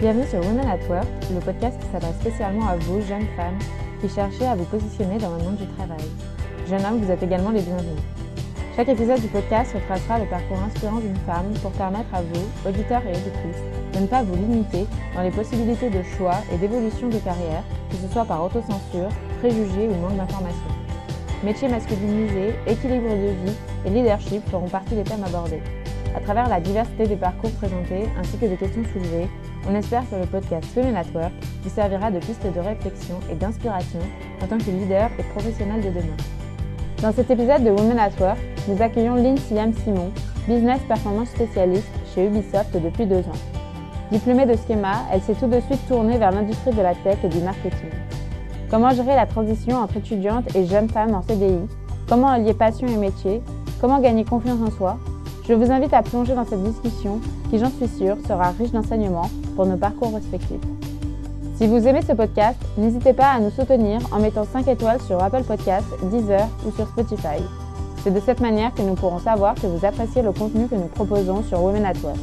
Bienvenue sur Women at Work, le podcast qui s'adresse spécialement à vous, jeunes femmes, qui cherchez à vous positionner dans le monde du travail. Jeunes hommes, vous êtes également les bienvenus. Chaque épisode du podcast retracera le parcours inspirant d'une femme pour permettre à vous, auditeurs et auditrices, de ne pas vous limiter dans les possibilités de choix et d'évolution de carrière, que ce soit par autocensure, préjugés ou manque d'informations. Métiers masculinisés, équilibre de vie et leadership feront partie des thèmes abordés. À travers la diversité des parcours présentés ainsi que des questions soulevées, on espère que le podcast Female Network vous servira de piste de réflexion et d'inspiration en tant que leader et professionnel de demain. Dans cet épisode de Women at Work, nous accueillons Lynn Siam Simon, business performance spécialiste chez Ubisoft depuis deux ans. Diplômée de schéma, elle s'est tout de suite tournée vers l'industrie de la tech et du marketing. Comment gérer la transition entre étudiante et jeune femme en CDI Comment allier passion et métier? Comment gagner confiance en soi? Je vous invite à plonger dans cette discussion qui, j'en suis sûre, sera riche d'enseignements pour nos parcours respectifs. Si vous aimez ce podcast, n'hésitez pas à nous soutenir en mettant 5 étoiles sur Apple Podcasts, Deezer ou sur Spotify. C'est de cette manière que nous pourrons savoir que vous appréciez le contenu que nous proposons sur Women at Work.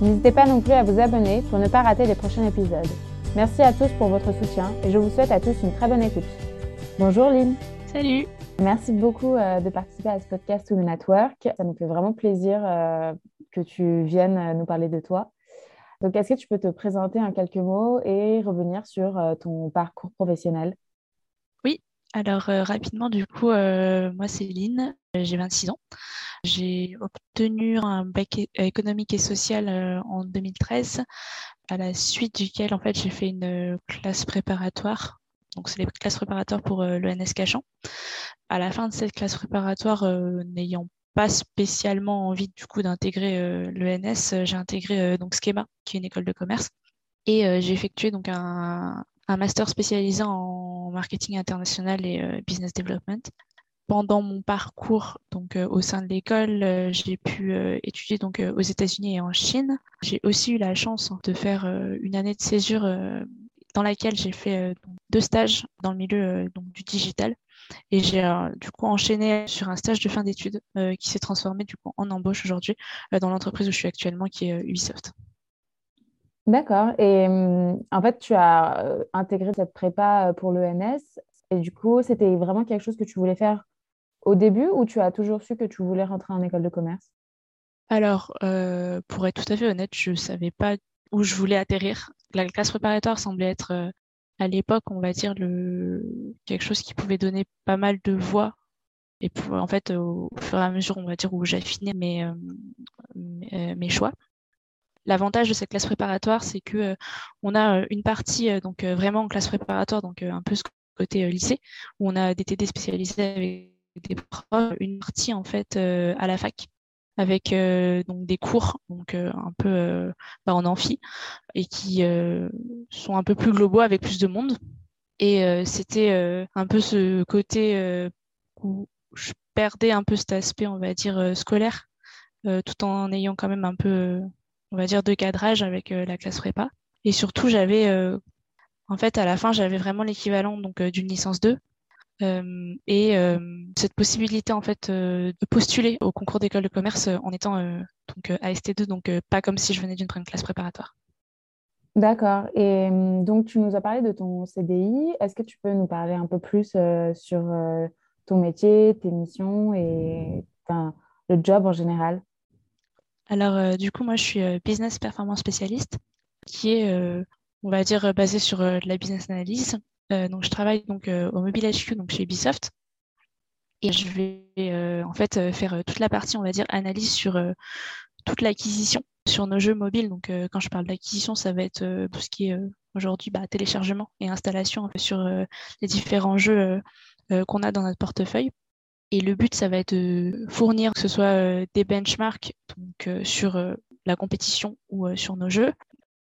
N'hésitez pas non plus à vous abonner pour ne pas rater les prochains épisodes. Merci à tous pour votre soutien et je vous souhaite à tous une très bonne écoute. Bonjour Lynn. Salut. Merci beaucoup euh, de participer à ce podcast Women Network. Ça nous fait vraiment plaisir euh, que tu viennes euh, nous parler de toi. Donc, est-ce que tu peux te présenter en quelques mots et revenir sur ton parcours professionnel? Oui, alors rapidement, du coup, moi c'est Lynn, j'ai 26 ans. J'ai obtenu un bac économique et social en 2013, à la suite duquel en fait j'ai fait une classe préparatoire donc c'est les classes préparatoires pour euh, l'ENS Cachan. À la fin de cette classe préparatoire, euh, n'ayant pas spécialement envie du coup d'intégrer euh, l'ENS, j'ai intégré donc Schema, qui est une école de commerce, et j'ai effectué donc un, master spécialisé en marketing international et business development. Pendant mon parcours donc au sein de l'école, j'ai pu étudier donc aux États-Unis et en Chine. J'ai aussi eu la chance de faire une année de césure dans laquelle j'ai fait euh, deux stages dans le milieu euh, donc, du digital. Et j'ai euh, du coup enchaîné sur un stage de fin d'études qui s'est transformé du coup en embauche aujourd'hui dans l'entreprise où je suis actuellement, qui est Ubisoft. D'accord. Et en fait, tu as intégré cette prépa pour l'ENS. Et du coup, c'était vraiment quelque chose que tu voulais faire au début ou tu as toujours su que tu voulais rentrer en école de commerce? Alors, pour être tout à fait honnête, je ne savais pas où je voulais atterrir. La classe préparatoire semblait être euh, à l'époque, on va dire, le... quelque chose qui pouvait donner pas mal de voix. Et en fait, au, fur et à mesure, on va dire, où j'affinais mes, euh, euh, choix. L'avantage de cette classe préparatoire, c'est que on a une partie donc vraiment en classe préparatoire, donc un peu ce côté lycée, où on a des TD spécialisés avec des profs, une partie en fait à la fac avec euh, donc des cours donc euh, un peu euh, bah, en amphi et qui sont un peu plus globaux avec plus de monde. Et c'était un peu ce côté où je perdais un peu cet aspect on va dire scolaire tout en ayant quand même un peu on va dire de cadrage avec la classe prépa. Et surtout j'avais en fait à la fin j'avais vraiment l'équivalent donc d'une licence 2 euh, et euh, cette possibilité en fait euh, de postuler au concours d'école de commerce en étant donc AST2, donc pas comme si je venais d'une classe préparatoire. D'accord. Et donc, tu nous as parlé de ton CDI. Est-ce que tu peux nous parler un peu plus sur ton métier, tes missions et le job en général? Alors, du coup, moi, je suis business performance spécialiste, qui est, on va dire, basé sur la business analyse. Euh, donc, je travaille donc euh, au Mobile HQ, donc chez Ubisoft. Et je vais euh, en fait faire toute la partie, on va dire, analyse sur toute l'acquisition sur nos jeux mobiles. Donc, quand je parle d'acquisition, ça va être tout ce qui est aujourd'hui bah, téléchargement et installation sur les différents jeux qu'on a dans notre portefeuille. Et le but, ça va être de fournir que ce soit des benchmarks sur la compétition ou sur nos jeux,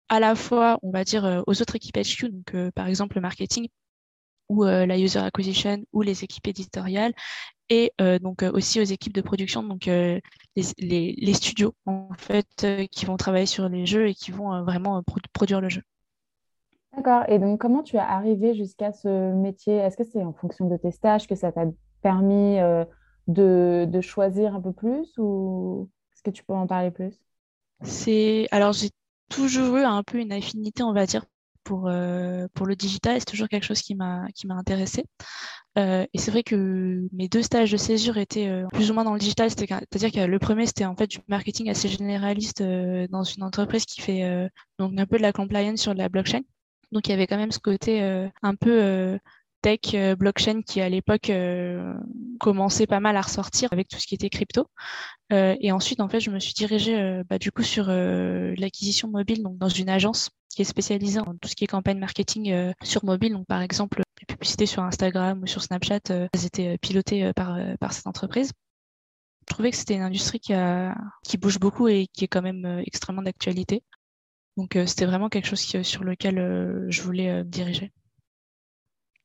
à la fois, on va dire, euh, aux autres équipes HQ, donc euh, par exemple le marketing ou euh, la user acquisition ou les équipes éditoriales, et donc aussi aux équipes de production, donc les, les, studios en fait qui vont travailler sur les jeux et qui vont vraiment produire le jeu. D'accord. Et donc, comment tu es arrivé jusqu'à ce métier? Est-ce que c'est en fonction de tes stages que ça t'a permis de, de, choisir un peu plus ou est-ce que tu peux en parler plus? C'est alors j'ai toujours eu un peu une affinité, on va dire, pour, euh, pour le digital. C'est toujours quelque chose qui m'a intéressé. Euh, et c'est vrai que mes deux stages de césure étaient euh, plus ou moins dans le digital. C'est-à-dire que le premier, c'était en fait du marketing assez généraliste dans une entreprise qui fait donc un peu de la compliance sur la blockchain. Donc il y avait quand même ce côté un peu tech, blockchain qui à l'époque commençait pas mal à ressortir avec tout ce qui était crypto. et ensuite, en fait, je me suis dirigée bah, du coup sur l'acquisition mobile, donc dans une agence qui est spécialisée en tout ce qui est campagne marketing sur mobile. Donc par exemple, les publicités sur Instagram ou sur Snapchat, elles étaient pilotées par, par cette entreprise. Je trouvais que c'était une industrie qui, a, qui bouge beaucoup et qui est quand même extrêmement d'actualité. Donc c'était vraiment quelque chose sur lequel je voulais me diriger.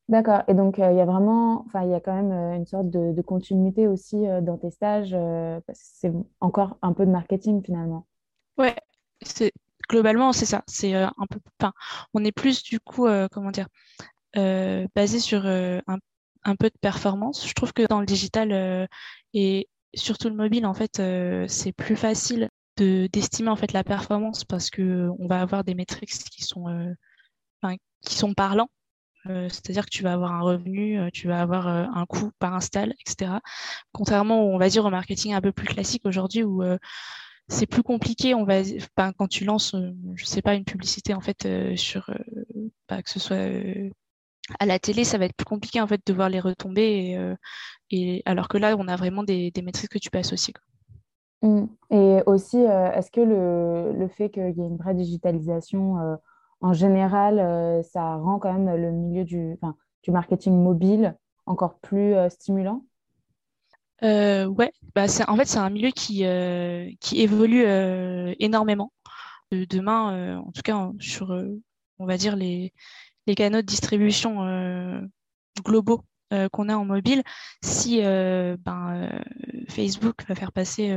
D'accord. Et donc, il y a vraiment, enfin, il y a quand même une sorte de, continuité aussi dans tes stages, parce que c'est encore un peu de marketing finalement. Ouais, c'est globalement c'est ça. C'est un peu, enfin, on est plus du coup, comment dire, basé sur un, un, peu de performance. Je trouve que dans le digital et surtout le mobile, en fait, c'est plus facile de d'estimer en fait la performance parce que on va avoir des métriques qui sont, qui sont parlants euh, c'est-à-dire que tu vas avoir un revenu, euh, tu vas avoir euh, un coût par install, etc. Contrairement, on va dire, au marketing un peu plus classique aujourd'hui où c'est plus compliqué. On va, quand tu lances, je sais pas, une publicité en fait sur, bah, que ce soit à la télé, ça va être plus compliqué en fait de voir les retombées. Et, alors que là, on a vraiment des, des métriques que tu peux associer. Mmh. Et aussi, est-ce que le, le fait qu'il y ait une vraie digitalisation en général, euh, ça rend quand même le milieu du, marketing mobile encore plus euh, stimulant euh, ouais, bah en fait c'est un milieu qui, qui évolue énormément. demain, en tout cas sur, on va dire les, les canaux de distribution globaux qu'on a en mobile, si ben, Facebook va faire passer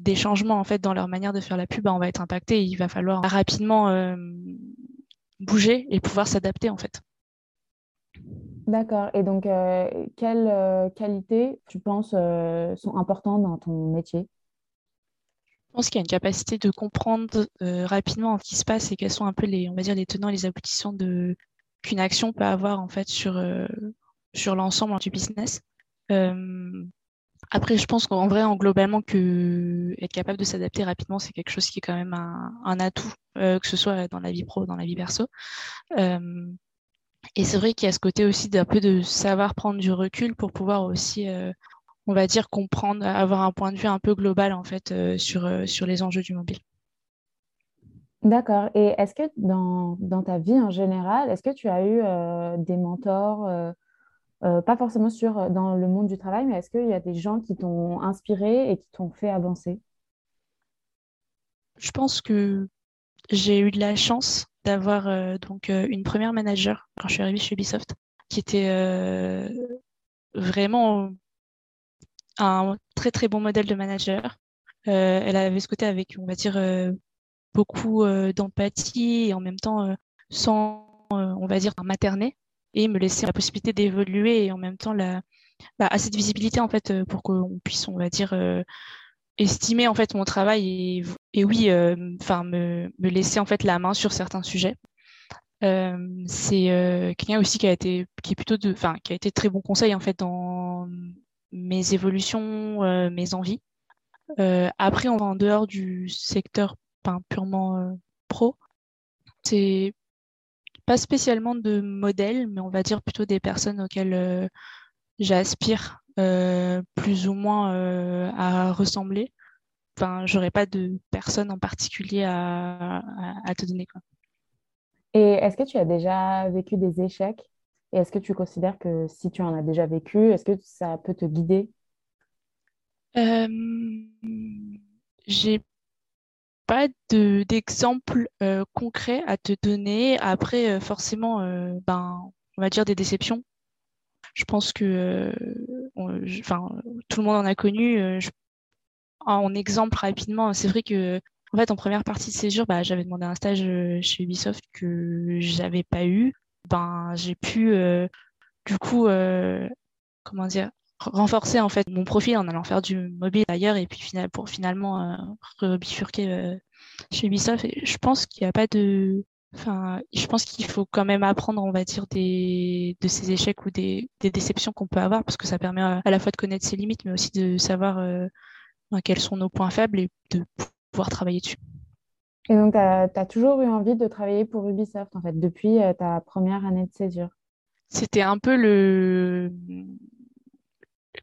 des changements en fait dans leur manière de faire la pub, bah, on va être impacté. il va falloir rapidement euh, bouger et pouvoir s'adapter en fait. D'accord. Et donc, euh, quelles euh, qualités tu penses sont importantes dans ton métier? Je pense qu'il y a une capacité de comprendre rapidement ce qui se passe et quels sont un peu les, on va dire, les tenants et les aboutissants de qu'une action peut avoir en fait sur sur l'ensemble du business. Après, je pense qu'en vrai, en globalement, que être capable de s'adapter rapidement, c'est quelque chose qui est quand même un, atout, euh, que ce soit dans la vie pro, dans la vie perso. Euh, et c'est vrai qu'il y a ce côté aussi d'un peu de savoir prendre du recul pour pouvoir aussi, euh, on va dire, comprendre, avoir un point de vue un peu global en fait sur, sur les enjeux du mobile. D'accord. Et est-ce que dans, dans, ta vie en général, est-ce que tu as eu des mentors euh, pas forcément sur, euh, dans le monde du travail, mais est-ce qu'il y a des gens qui t'ont inspiré et qui t'ont fait avancer? Je pense que j'ai eu de la chance d'avoir euh, donc une première manager quand je suis arrivée chez Ubisoft, qui était vraiment un très très bon modèle de manager. elle avait ce côté avec, on va dire, beaucoup d'empathie et en même temps sans, on va dire, materner et me laisser la possibilité d'évoluer et en même temps la, bah, assez de visibilité en fait euh, pour qu'on puisse, on va dire, euh, estimer en fait mon travail et, oui, euh, enfin me, me, laisser en fait la main sur certains sujets. c'est quelqu'un aussi qui a été qui est plutôt enfin qui a été très bon conseil en fait dans mes évolutions mes envies après on va en dehors du secteur purement pro c'est pas spécialement de modèles, mais on va dire plutôt des personnes auxquelles euh, j'aspire euh, plus ou moins euh, à ressembler. Enfin, j'aurais pas de personne en particulier à, te donner. Quoi. Et est-ce que tu as déjà vécu des échecs? Et est-ce que tu considères que si tu en as déjà vécu, est-ce que ça peut te guider? J'ai pas d'exemple euh, concret à te donner. Après, euh, forcément, euh, ben, on va dire des déceptions. Je pense que, enfin, tout le monde en a connu. en exemple rapidement, c'est vrai que, en fait, en première partie de séjour, bah, j'avais demandé un stage chez Ubisoft que j'avais pas eu. Ben, j'ai pu, du coup, comment dire, renforcer en fait mon profil en allant faire du mobile ailleurs et puis pour finalement euh, rebifurquer euh, chez Ubisoft. je pense qu'il n'y a pas de, enfin, je pense qu'il faut quand même apprendre, on va dire, des de ces échecs ou des, des déceptions qu'on peut avoir, parce que ça permet à, la fois de connaître ses limites, mais aussi de savoir euh, ben, quels sont nos points faibles et de pouvoir travailler dessus. Et donc, tu as, toujours eu envie de travailler pour Ubisoft, en fait, depuis euh, ta première année de césure? C'était un peu le.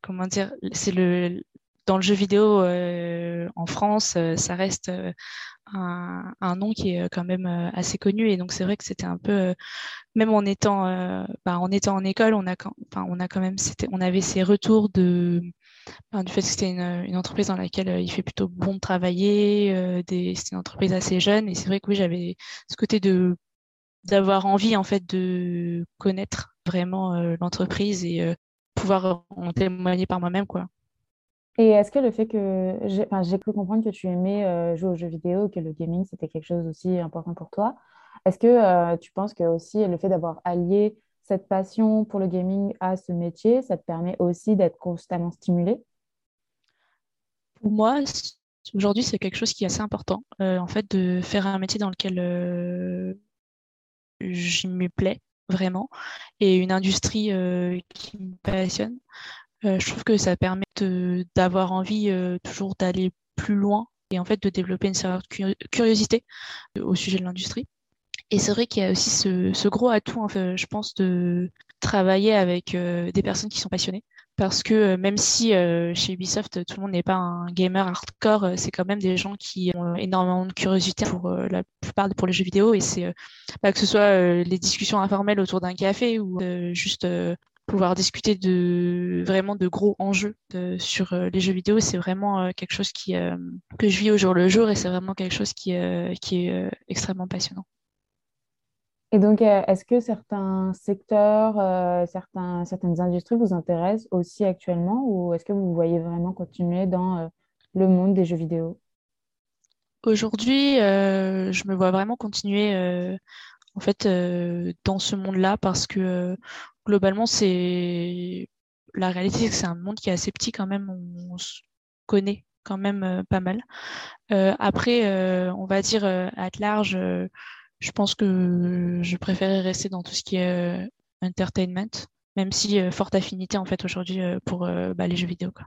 Comment dire C'est le. Dans le jeu vidéo euh, en France, euh, ça reste un, un, nom qui est quand même assez connu. Et donc, c'est vrai que c'était un peu. même en étant, bah, en étant en école, on a, enfin, on a quand même. On avait ces retours de du fait que c'était une, entreprise dans laquelle euh, il fait plutôt bon de travailler, euh, c'était une entreprise assez jeune, et c'est vrai que oui, j'avais ce côté de d'avoir envie en fait de connaître vraiment euh, l'entreprise et pouvoir en témoigner par moi-même quoi. Et est-ce que le fait que j'ai enfin, pu comprendre que tu aimais jouer aux jeux vidéo, que le gaming c'était quelque chose aussi important pour toi, est-ce que tu penses que aussi le fait d'avoir allié cette passion pour le gaming à ce métier, ça te permet aussi d'être constamment stimulé? Pour moi, aujourd'hui, c'est quelque chose qui est assez important. Euh, en fait, de faire un métier dans lequel euh, je me plais vraiment et une industrie euh, qui me passionne. je trouve que ça permet d'avoir envie toujours d'aller plus loin et en fait de développer une certaine curiosité au sujet de l'industrie. Et c'est vrai qu'il y a aussi ce, gros atout, fait, je pense, de travailler avec euh, des personnes qui sont passionnées. Parce que euh, même si euh, chez Ubisoft, tout le monde n'est pas un gamer hardcore, c'est quand même des gens qui ont énormément de curiosité pour la plupart pour les jeux vidéo. Et c'est bah, que ce soit les discussions informelles autour d'un café ou juste pouvoir discuter de vraiment de gros enjeux sur les jeux vidéo, c'est vraiment quelque chose qui que je vis au jour le jour et c'est vraiment quelque chose qui, qui est extrêmement passionnant. Et donc, euh, est-ce que certains secteurs, euh, certains, certaines industries vous intéressent aussi actuellement ou est-ce que vous voyez vraiment continuer dans euh, le monde des jeux vidéo? Aujourd'hui, je me vois vraiment continuer en fait dans ce monde-là parce que globalement, c'est la réalité, c'est que c'est un monde qui est assez petit quand même. On, se connaît quand même pas mal. après, on va dire à large je pense que je préférais rester dans tout ce qui est euh, entertainment, même si euh, forte affinité en fait aujourd'hui euh, pour bah, les jeux vidéo. Quoi.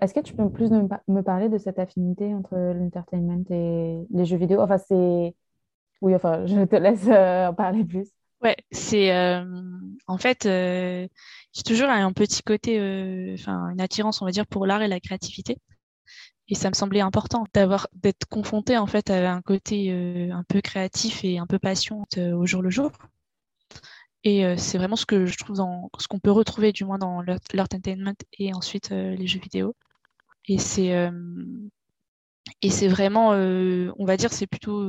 Est-ce que tu peux plus me parler de cette affinité entre l'entertainment et les jeux vidéo? Enfin, c'est. Oui, enfin, je te laisse en parler plus. Ouais, c'est. en fait, j'ai toujours un petit côté, enfin, une attirance, on va dire, pour l'art et la créativité. Et ça me semblait important d'avoir d'être confronté en fait à un côté euh, un peu créatif et un peu passion euh, au jour le jour. Et euh, c'est vraiment ce que je trouve dans ce qu'on peut retrouver du moins dans l'entertainment et ensuite les jeux vidéo. Et c'est et c'est vraiment, on va dire, c'est plutôt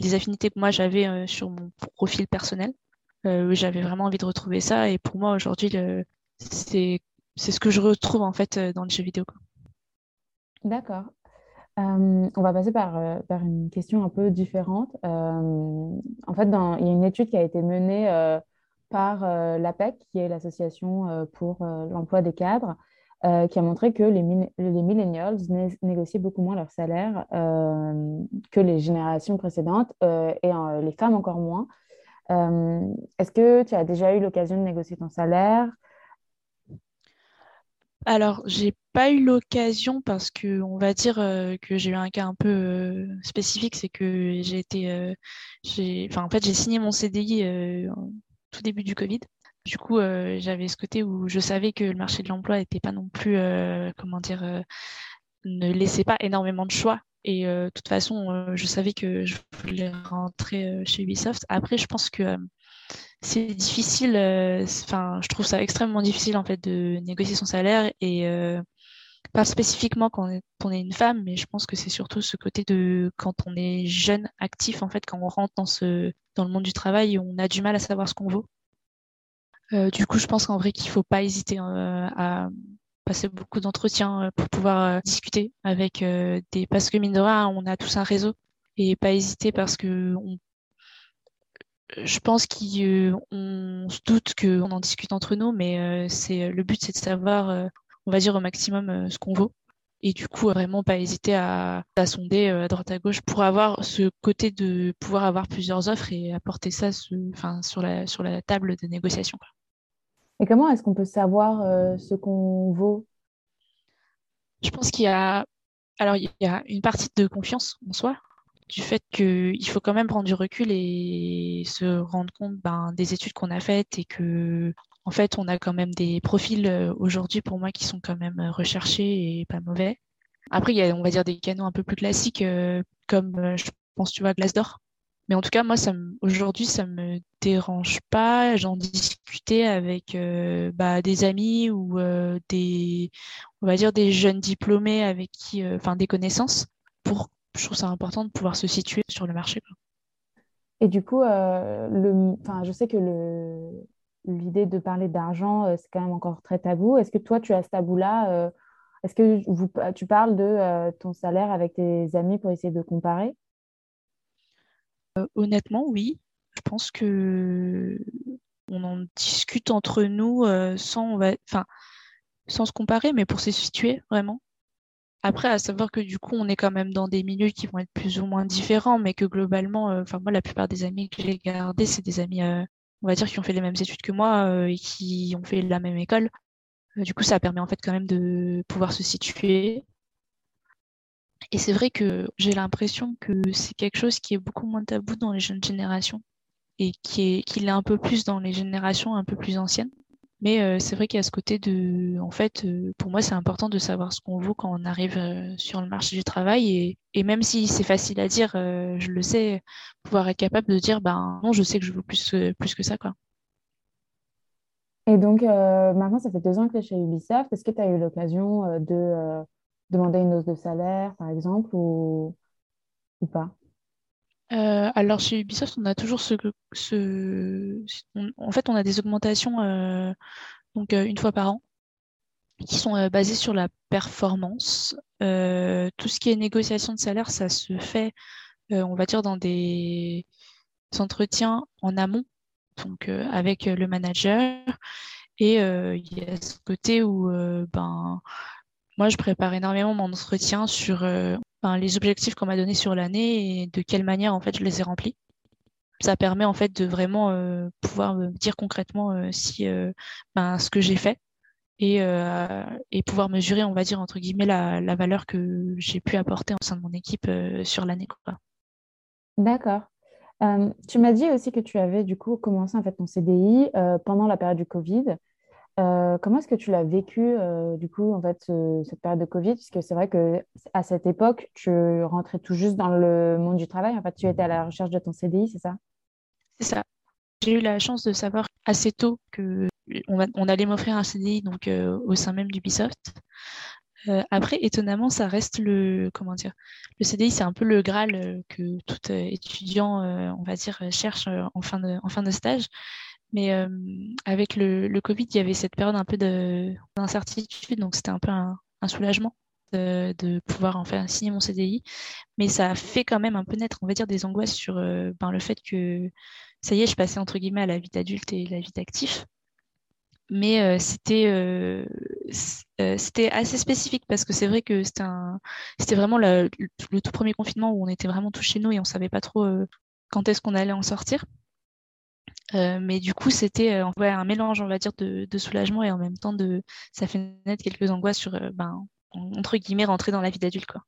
les affinités que moi j'avais sur mon profil personnel. j'avais vraiment envie de retrouver ça. Et pour moi aujourd'hui, c'est c'est ce que je retrouve en fait dans les jeux vidéo. D'accord. Euh, on va passer par, euh, par, une question un peu différente. Euh, en fait, dans, il y a une étude qui a été menée par l'APEC, qui est l'Association pour l'emploi des cadres, qui a montré que les, les millennials négociaient beaucoup moins leur salaire que les générations précédentes et les femmes encore moins. Est-ce que tu as déjà eu l'occasion de négocier ton salaire? Alors, j'ai pas eu l'occasion parce que on va dire euh, que j'ai eu un cas un peu euh, spécifique, c'est que j'ai été, euh, enfin en fait j'ai signé mon CDI tout début du Covid. Du coup, j'avais ce côté où je savais que le marché de l'emploi n'était pas non plus, comment dire, ne laissait pas énormément de choix. Et de toute façon, je savais que je voulais rentrer chez Ubisoft. Après, je pense que c'est difficile. Euh, enfin, je trouve ça extrêmement difficile en fait de négocier son salaire et euh, pas spécifiquement quand on, est, une femme, mais je pense que c'est surtout ce côté de quand on est jeune, actif en fait, quand on rentre dans ce dans le monde du travail, on a du mal à savoir ce qu'on vaut. Euh, du coup, je pense qu'en vrai qu'il faut pas hésiter à passer beaucoup d'entretiens pour pouvoir discuter avec des parce que mine de rien, on a tous un réseau et pas hésiter parce que on je pense qu'on se doute qu'on en discute entre nous, mais euh, c'est le but, c'est de savoir, euh, on va dire au maximum, euh, ce qu'on vaut. et du coup vraiment pas hésiter à, à sonder à droite à gauche pour avoir ce côté de pouvoir avoir plusieurs offres et apporter ça enfin, sur, la, sur la table de négociation. Et comment est-ce qu'on peut savoir ce qu'on vaut? Je pense qu'il y a alors il y a une partie de confiance en soi du fait qu'il faut quand même prendre du recul et se rendre compte ben, des études qu'on a faites et que en fait on a quand même des profils euh, aujourd'hui pour moi qui sont quand même recherchés et pas mauvais. Après il y a on va dire des canaux un peu plus classiques euh, comme euh, je pense tu vois Glassdoor. Mais en tout cas moi ça aujourd'hui ça me dérange pas. J'en discutais avec bah, des amis ou des on va dire des jeunes diplômés avec qui enfin des connaissances pour je trouve ça important de pouvoir se situer sur le marché. Et du coup, euh, le, je sais que l'idée de parler d'argent, euh, c'est quand même encore très tabou. Est-ce que toi, tu as ce tabou-là euh, Est-ce que vous, tu parles de ton salaire avec tes amis pour essayer de comparer? Honnêtement, oui. Je pense que on en discute entre nous sans, enfin, sans se comparer, mais pour se situer vraiment. Après, à savoir que du coup, on est quand même dans des milieux qui vont être plus ou moins différents, mais que globalement, euh, enfin moi, la plupart des amis que j'ai gardés, c'est des amis, euh, on va dire, qui ont fait les mêmes études que moi euh, et qui ont fait la même école. du coup, ça permet en fait quand même de pouvoir se situer. Et c'est vrai que j'ai l'impression que c'est quelque chose qui est beaucoup moins tabou dans les jeunes générations et qui est, qui l'est un peu plus dans les générations un peu plus anciennes. Mais euh, c'est vrai qu'il y a ce côté de, en fait, euh, pour moi, c'est important de savoir ce qu'on vaut quand on arrive euh, sur le marché du travail. Et, même si c'est facile à dire, je le sais, pouvoir être capable de dire, ben non, je sais que je vaux plus, plus que ça, quoi. Et donc, maintenant, ça fait deux ans que tu es chez Ubisoft. Est-ce que tu as eu l'occasion de demander une hausse de salaire, par exemple, ou, ou pas? Euh, alors chez Ubisoft, on a toujours ce, ce en fait, on a des augmentations euh, donc euh, une fois par an qui sont basées sur la performance. tout ce qui est négociation de salaire, ça se fait, on va dire, dans des entretiens en amont, donc avec le manager. Et il y a ce côté où ben moi, je prépare énormément mon entretien sur les objectifs qu'on m'a donnés sur l'année et de quelle manière en fait je les ai remplis. Ça permet en fait de vraiment euh, pouvoir me dire concrètement euh, si euh, ben, ce que j'ai fait et, et, pouvoir mesurer, on va dire entre guillemets, la, la valeur que j'ai pu apporter au sein de mon équipe sur l'année. D'accord. tu m'as dit aussi que tu avais du coup commencé en fait ton CDI pendant la période du Covid. Euh, comment est-ce que tu l'as vécu, euh, du coup, en fait, cette période de Covid? Puisque c'est vrai que à cette époque, tu rentrais tout juste dans le monde du travail. En fait, tu étais à la recherche de ton CDI, c'est ça? C'est ça. J'ai eu la chance de savoir assez tôt que on, allait m'offrir un CDI donc euh, au sein même d'Ubisoft. après, étonnamment, ça reste le comment dire, le CDI, c'est un peu le graal que tout étudiant, on va dire, cherche en fin de en fin de stage. Mais euh, avec le, Covid, il y avait cette période un peu d'incertitude, donc c'était un peu un, soulagement de, pouvoir en faire signer mon CDI. Mais ça a fait quand même un peu naître, on va dire, des angoisses sur euh, ben, le fait que ça y est, je passais entre guillemets à la vie d'adulte et la vie d'actif. Mais euh, c'était assez spécifique parce que c'est vrai que c'était vraiment le, le, tout premier confinement où on était vraiment tous chez nous et on savait pas trop quand est-ce qu'on allait en sortir. Euh, mais du coup, c'était euh, un mélange, on va dire, de, soulagement et en même temps, de, ça fait naître quelques angoisses sur, euh, ben, entre guillemets, rentrer dans la vie d'adulte. Quoi.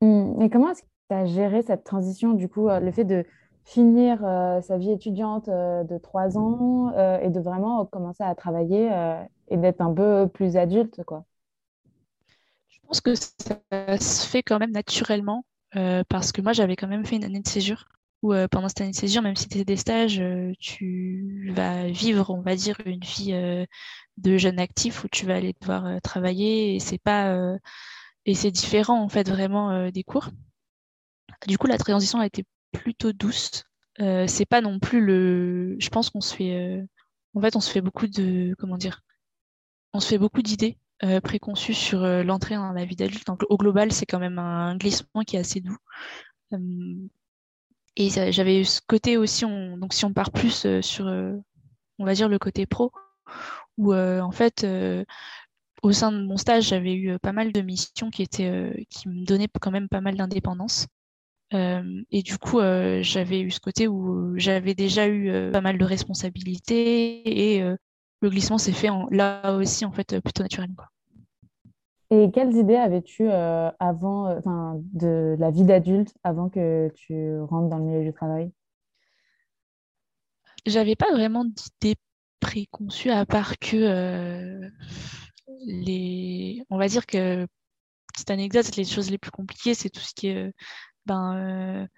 Mmh. Et comment est-ce que tu as géré cette transition, du coup, le fait de finir sa vie étudiante de trois ans et de vraiment commencer à travailler et d'être un peu plus adulte, quoi? Je pense que ça se fait quand même naturellement parce que moi, j'avais quand même fait une année de césure où euh, pendant cette année de césure, même si tu es des stages, euh, tu vas vivre, on va dire, une vie euh, de jeune actif où tu vas aller devoir travailler et c'est pas et c'est différent en fait vraiment des cours. Du coup, la transition a été plutôt douce. c'est pas non plus le. Je pense qu'on se fait. En fait, on se fait beaucoup de. Comment dire On se fait beaucoup d'idées préconçues sur l'entrée dans la vie d'adulte. Donc, au global, c'est quand même un glissement qui est assez doux. Et j'avais eu ce côté aussi, donc si on part plus euh, sur, euh, on va dire, le côté pro, où euh, en fait, au sein de mon stage, j'avais eu pas mal de missions qui étaient qui me donnaient quand même pas mal d'indépendance. et du coup, j'avais eu ce côté où j'avais déjà eu pas mal de responsabilités et le glissement s'est fait là aussi en fait plutôt naturellement. Et quelles idées avais-tu avant, enfin, de la vie d'adulte avant que tu rentres dans le milieu du travail? J'avais pas vraiment d'idées préconçues à part que les, on va dire que petite anecdote, les choses les plus compliquées, c'est tout ce qui est, ben,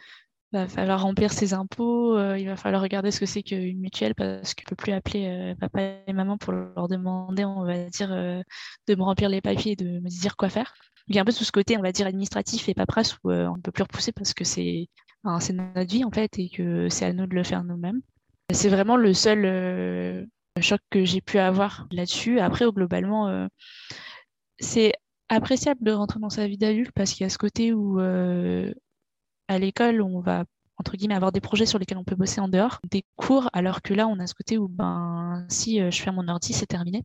va falloir remplir ses impôts, euh, il va falloir regarder ce que c'est qu'une mutuelle parce qu'il ne peut plus appeler euh, papa et maman pour leur demander, on va dire, euh, de me remplir les papiers et de me dire quoi faire. Il y a un peu tout ce côté, on va dire, administratif et paperasse où on ne peut plus repousser parce que c'est notre vie en fait et que c'est à nous de le faire nous-mêmes. C'est vraiment le seul choc que j'ai pu avoir là-dessus. Après, globalement, c'est appréciable de rentrer dans sa vie d'adulte parce qu'il y a ce côté où à l'école, on va entre guillemets avoir des projets sur lesquels on peut bosser en dehors, des cours, alors que là, on a ce côté où ben si euh, je fais mon ordi, c'est terminé.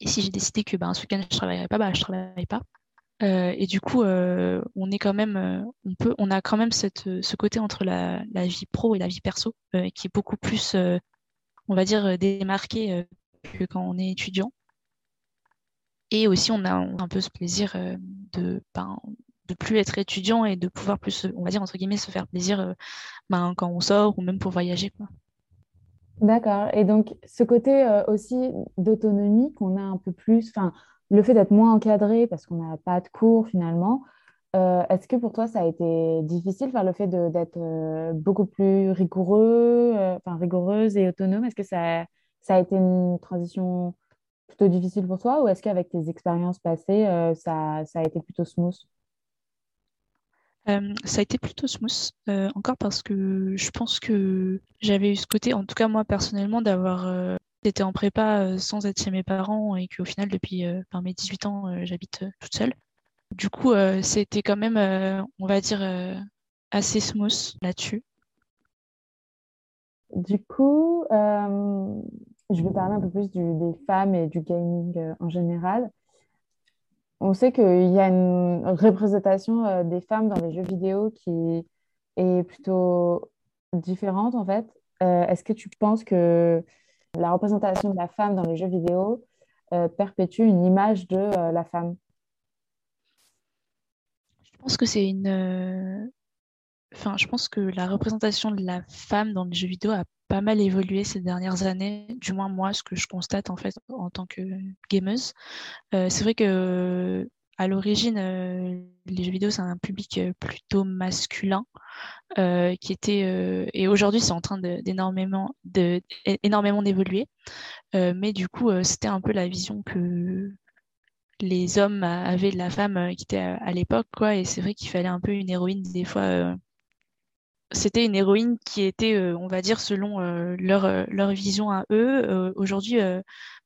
Et si j'ai décidé que ben ce week-end je travaillerai pas, bah je travaillerai pas. Euh, et du coup, euh, on est quand même, on peut, on a quand même cette, ce côté entre la, la vie pro et la vie perso qui est beaucoup plus, on va dire, démarqué que quand on est étudiant. Et aussi, on a un peu ce plaisir de, ben, de plus être étudiant et de pouvoir plus, on va dire, entre guillemets, se faire plaisir euh, ben, quand on sort ou même pour voyager. Quoi. D'accord. Et donc, ce côté euh, aussi d'autonomie qu'on a un peu plus, enfin, le fait d'être moins encadré parce qu'on n'a pas de cours finalement, euh, est-ce que pour toi, ça a été difficile, faire le fait d'être beaucoup plus rigoureux, enfin, rigoureuse et autonome Est-ce que ça, ça a été une transition plutôt difficile pour toi ou est-ce qu'avec tes expériences passées, ça, ça a été plutôt smooth? Euh, ça a été plutôt smooth, euh, encore parce que je pense que j'avais eu ce côté, en tout cas moi personnellement, d'avoir euh, été en prépa sans être chez mes parents et qu'au final, depuis mes 18 ans, j'habite toute seule. Du coup, c'était quand même, on va dire, assez smooth là-dessus. Du coup, je vais parler un peu plus des femmes et du gaming en général on sait qu'il y a une représentation euh, des femmes dans les jeux vidéo qui est plutôt différente en fait. Euh, est-ce que tu penses que la représentation de la femme dans les jeux vidéo euh, perpétue une image de la femme? Je pense que c'est une. Enfin, je pense que la représentation de la femme dans les jeux vidéo a pas mal évolué ces dernières années, du moins moi, ce que je constate en fait en tant que gameuse. Euh, c'est vrai que à l'origine, euh, les jeux vidéo, c'est un public euh, plutôt masculin qui était et aujourd'hui, c'est en train d'énormément d'évoluer. mais du coup, c'était un peu la vision que les hommes avaient de la femme qui était à, l'époque, quoi. Et c'est vrai qu'il fallait un peu une héroïne des fois c'était une héroïne qui était, euh, on va dire, selon euh, leur, euh, leur vision à eux. Aujourd'hui,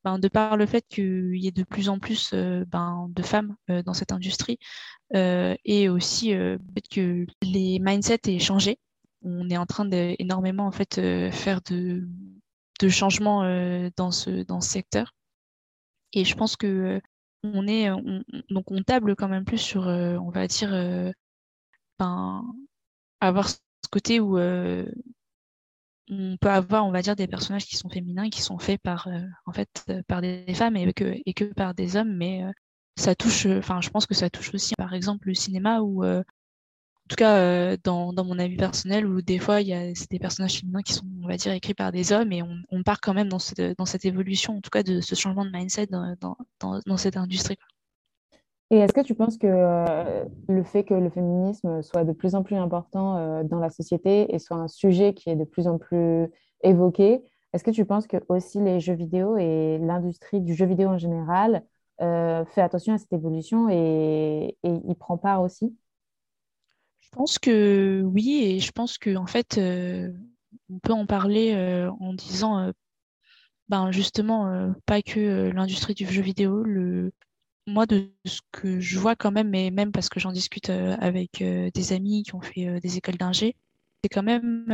ben, de par le fait qu'il y ait de plus en plus ben, de femmes dans cette industrie, et aussi que les mindsets aient changé. On est en train d'énormément en fait faire de, de changements dans ce dans ce secteur. Et je pense que on est donc on table quand même plus sur, on va dire, ben, avoir côté où euh, on peut avoir, on va dire, des personnages qui sont féminins, qui sont faits par, euh, en fait, euh, par des femmes et que, et que par des hommes, mais ça touche, enfin, je pense que ça touche aussi, par exemple, le cinéma où, en tout cas, dans, mon avis personnel, où des fois, il y a des personnages féminins qui sont, on va dire, écrits par des hommes et on, part quand même dans cette, dans cette évolution, en tout cas, de ce changement de mindset dans, dans, dans cette industrie. Et est-ce que tu penses que euh, le fait que le féminisme soit de plus en plus important euh, dans la société et soit un sujet qui est de plus en plus évoqué, est-ce que tu penses que aussi les jeux vidéo et l'industrie du jeu vidéo en général euh, fait attention à cette évolution et, y prend part aussi? Je pense que oui, et je pense qu'en en fait, on peut en parler en disant ben justement pas que l'industrie du jeu vidéo, le, moi, de ce que je vois quand même, et même parce que j'en discute euh, avec euh, des amis qui ont fait euh, des écoles d'ingé, c'est quand même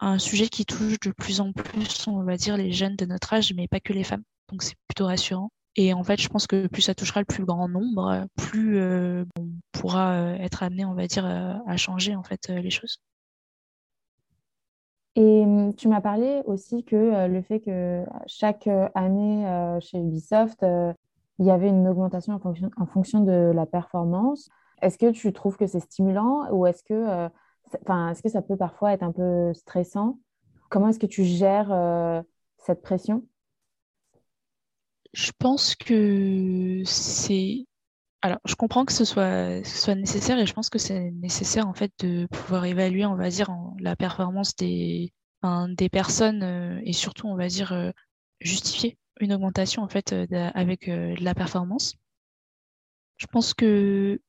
un sujet qui touche de plus en plus, on va dire, les jeunes de notre âge, mais pas que les femmes. Donc c'est plutôt rassurant. Et en fait, je pense que plus ça touchera le plus grand nombre, plus on pourra être amené, on va dire, à changer en fait les choses. Et hum, tu m'as parlé aussi que le fait que chaque année chez Ubisoft, il y avait une augmentation en fonction, de la performance. Est-ce que tu trouves que c'est stimulant ou est-ce que, enfin, est-ce que ça peut parfois être un peu stressant? Comment est-ce que tu gères cette pression? Je pense que c'est alors, je comprends que ce soit, ce soit nécessaire et je pense que c'est nécessaire en fait de pouvoir évaluer, on va dire, la performance des, des personnes euh, et surtout, on va dire, euh, justifier une augmentation en fait euh, avec de la performance. Je pense que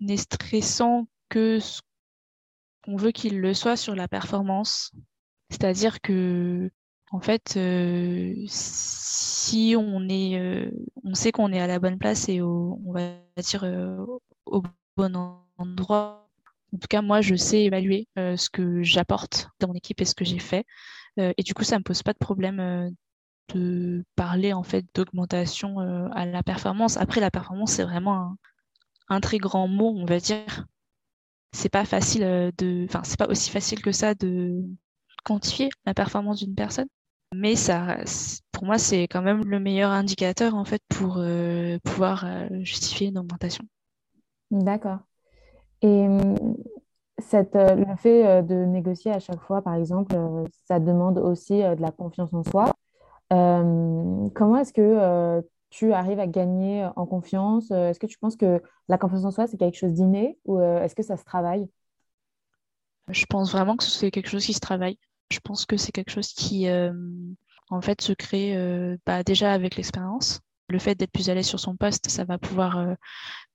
n'est stressant que ce qu'on veut qu'il le soit sur la performance, c'est-à-dire que en fait, si on est, euh, on sait qu'on est à la bonne place et au, on va dire euh, au bon endroit. En tout cas, moi, je sais évaluer euh, ce que j'apporte dans mon équipe et ce que j'ai fait. et du coup, ça me pose pas de problème de parler en fait d'augmentation à la performance. Après, la performance, c'est vraiment un, très grand mot, on va dire. C'est pas facile de, enfin, c'est pas aussi facile que ça de quantifier la performance d'une personne mais ça, pour moi, c'est quand même le meilleur indicateur en fait pour euh, pouvoir euh, justifier une augmentation. D'accord. Et hum, cette, euh, le fait de négocier à chaque fois, par exemple, ça demande aussi de la confiance en soi. Comment est-ce que tu arrives à gagner en confiance? Est-ce que tu penses que la confiance en soi, c'est quelque chose d'inné ou est-ce que ça se travaille? Je pense vraiment que c'est quelque chose qui se travaille. Je pense que c'est quelque chose qui, euh, en fait, se crée euh, bah, déjà avec l'expérience. Le fait d'être plus à l'aise sur son poste, ça va pouvoir euh,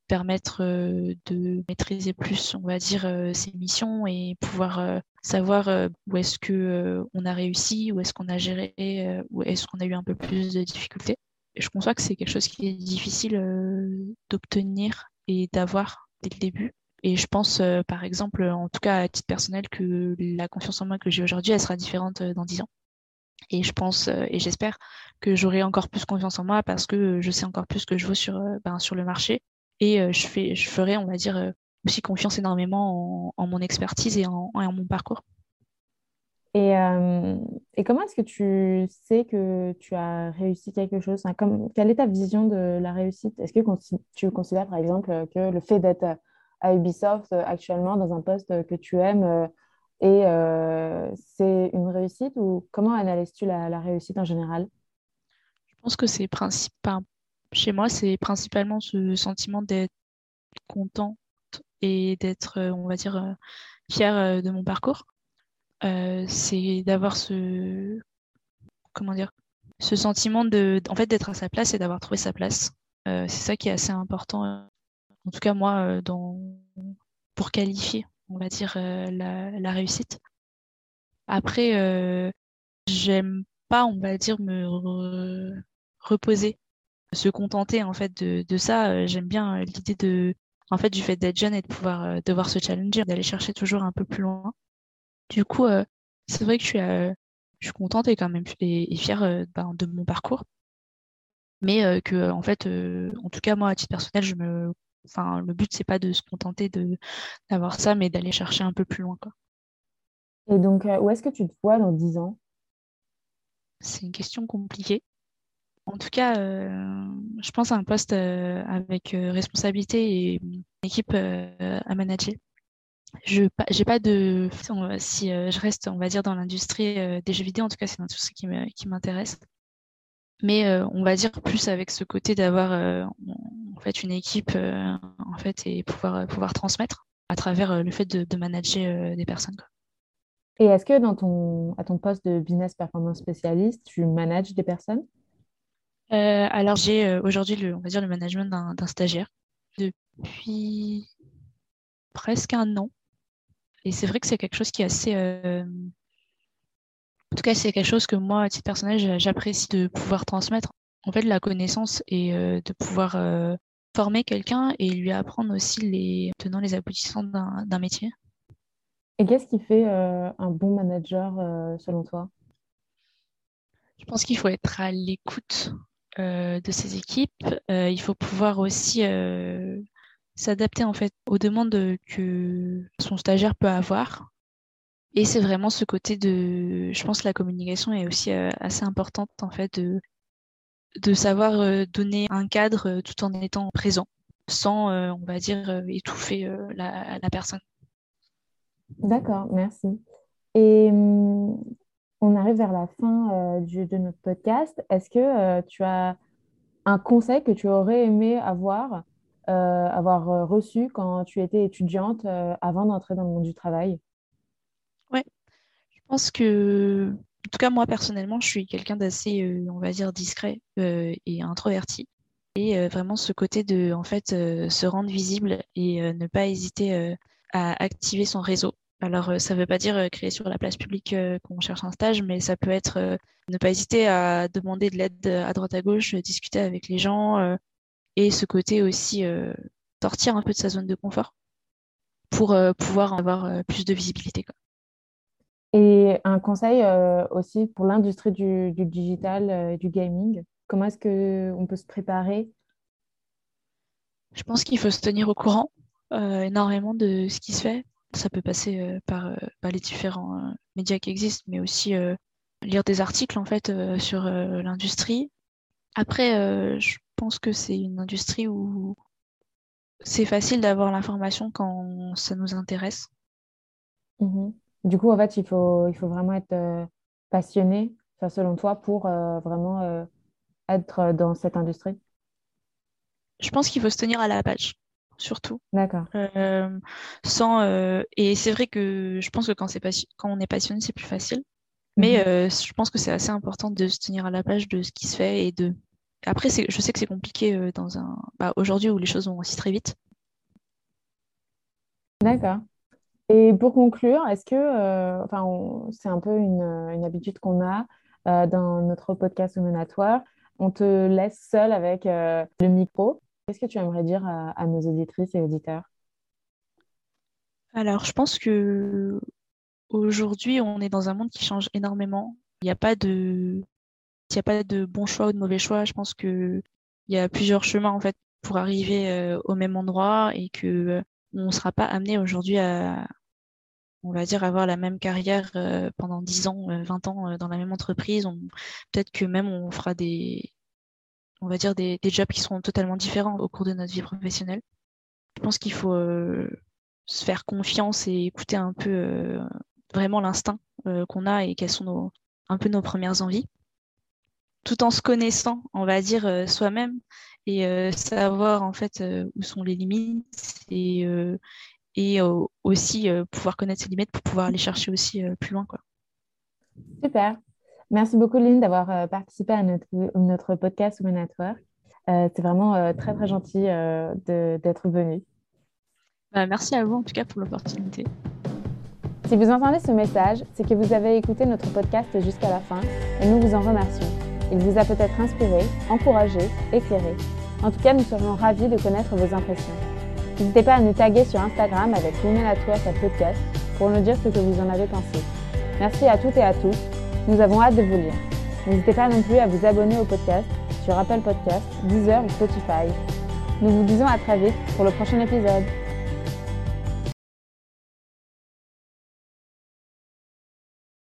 permettre de maîtriser plus, on va dire, ses missions et pouvoir savoir où est-ce que on a réussi, où est-ce qu'on a géré, où est-ce qu'on a eu un peu plus de difficultés. Je conçois que c'est quelque chose qui est difficile d'obtenir et d'avoir dès le début. Et je pense, euh, par exemple, en tout cas à titre personnel, que la confiance en moi que j'ai aujourd'hui, elle sera différente euh, dans dix ans. Et je pense euh, et j'espère que j'aurai encore plus confiance en moi parce que je sais encore plus que je vaux sur, ben, sur le marché. Et je, fais, je ferai, on va dire, aussi confiance énormément en, mon expertise et en, en mon parcours. Et, et, comment est-ce que tu sais que tu as réussi quelque chose? Comme, Quelle est ta vision de la réussite? Est-ce que tu considères, par exemple, que le fait d'être à Ubisoft euh, actuellement dans un poste que tu aimes euh, et euh, c'est une réussite? Ou comment analyses-tu la, réussite en général? Je pense que c'est principal. Chez moi, c'est principalement ce sentiment d'être content et d'être, on va dire, fier de mon parcours. c'est d'avoir ce, comment dire, ce sentiment de, fait, d'être à sa place et d'avoir trouvé sa place. c'est ça qui est assez important en tout cas moi, euh, pour qualifier, on va dire, euh, la, réussite. Après, euh, j'aime pas, on va dire, me reposer, se contenter en fait de, ça. J'aime bien l'idée de, en fait, du fait d'être jeune et de pouvoir devoir se challenger, d'aller chercher toujours un peu plus loin. Du coup, c'est vrai que je suis, je suis contente et quand même et, fière ben, de mon parcours mais que en fait en tout cas moi à titre personnel je me Enfin, le but, c'est pas de se contenter de d'avoir ça, mais d'aller chercher un peu plus loin. Quoi. Et donc, euh, où est-ce que tu te vois dans 10 ans? C'est une question compliquée. En tout cas, euh, je pense à un poste euh, avec responsabilité et une équipe à manager. Je n'ai pas de. Si je reste, on va dire, dans l'industrie des jeux vidéo, en tout cas, c'est une industrie qui m'intéresse mais on va dire plus avec ce côté d'avoir en fait une équipe en fait et pouvoir pouvoir transmettre à travers le fait de, manager des personnes. Et est-ce que dans ton à ton poste de business performance spécialiste, tu manages des personnes? Alors j'ai aujourd'hui le on va dire le management d'un stagiaire depuis presque un an. Et c'est vrai que c'est quelque chose qui est assez en tout cas, c'est quelque chose que moi, à titre personnel, j'apprécie de pouvoir transmettre. En fait, la connaissance et euh, de pouvoir euh, former quelqu'un et lui apprendre aussi les tenants, les aboutissants d'un métier. Et qu'est-ce qui fait euh, un bon manager selon toi? Je pense qu'il faut être à l'écoute de ses équipes. il faut pouvoir aussi s'adapter en fait aux demandes que son stagiaire peut avoir. Et c'est vraiment ce côté de, je pense, la communication est aussi assez importante en fait de de savoir donner un cadre tout en étant présent, sans, on va dire, étouffer la, la personne. D'accord, merci. Et hum, on arrive vers la fin du, de notre podcast. Est-ce que tu as un conseil que tu aurais aimé avoir euh, avoir euh, reçu quand tu étais étudiante euh, avant d'entrer dans le monde du travail? Ouais, je pense que, en tout cas moi personnellement, je suis quelqu'un d'assez, on va dire, discret et introverti. Et vraiment ce côté de, en fait, se rendre visible et ne pas hésiter à activer son réseau. Alors, ça ne veut pas dire créer sur la place publique qu'on cherche un stage, mais ça peut être ne pas hésiter à demander de l'aide à droite à gauche, discuter avec les gens, et ce côté aussi euh, sortir un peu de sa zone de confort pour euh, pouvoir avoir euh, plus de visibilité. Et un conseil aussi pour l'industrie du, digital et du gaming, comment est-ce qu'on peut se préparer? Je pense qu'il faut se tenir au courant énormément de ce qui se fait. Ça peut passer par, les différents médias qui existent, mais aussi lire des articles en fait sur l'industrie. Après, je pense que c'est une industrie où c'est facile d'avoir l'information quand ça nous intéresse. Mhm. Du coup, en fait, il faut, il faut vraiment être euh, passionné, selon toi, pour euh, vraiment euh, être dans cette industrie. Je pense qu'il faut se tenir à la page, surtout. D'accord. sans, et c'est vrai que je pense que quand, quand on est passionné, c'est plus facile. Mais mhm. je pense que c'est assez important de se tenir à la page de ce qui se fait et de après, je sais que c'est compliqué euh, dans un bah, aujourd'hui où les choses vont aussi très vite. D'accord. Et pour conclure, est-ce que, euh, enfin, c'est un peu une, habitude qu'on a euh, dans notre podcast Humainatoire, on te laisse seul avec le micro. Qu'est-ce que tu aimerais dire à, nos auditrices et auditeurs? Alors, je pense que aujourd'hui, on est dans un monde qui change énormément. Il n'y a pas de il n'y a pas de bon choix ou de mauvais choix. Je pense qu'il y a plusieurs chemins en fait pour arriver euh, au même endroit et que euh, on ne sera pas amené aujourd'hui à, on va dire, avoir la même carrière euh, pendant 10 ans, 20 ans dans la même entreprise. Peut-être que même on fera des, on va dire, des, des, jobs qui seront totalement différents au cours de notre vie professionnelle. Je pense qu'il faut se faire confiance et écouter un peu vraiment l'instinct qu'on a et quelles sont nos, un peu nos premières envies tout en se connaissant, on va dire, euh, soi-même et euh, savoir en fait euh, où sont les limites et, et aussi pouvoir connaître ses limites pour pouvoir aller chercher aussi plus loin. Quoi. Super. Merci beaucoup, Lynn, d'avoir participé à notre, notre podcast Women Network. C'est vraiment très, très gentil d'être venu. Bah, merci à vous, en tout cas, pour l'opportunité. Si vous entendez ce message, c'est que vous avez écouté notre podcast jusqu'à la fin et nous vous en remercions. Il vous a peut-être inspiré, encouragé, éclairé. En tout cas, nous serions ravis de connaître vos impressions. N'hésitez pas à nous taguer sur Instagram avec à Podcast pour nous dire ce que vous en avez pensé. Merci à toutes et à tous. Nous avons hâte de vous lire. N'hésitez pas non plus à vous abonner au podcast sur Apple Podcast, Deezer ou Spotify. Nous vous disons à très vite pour le prochain épisode.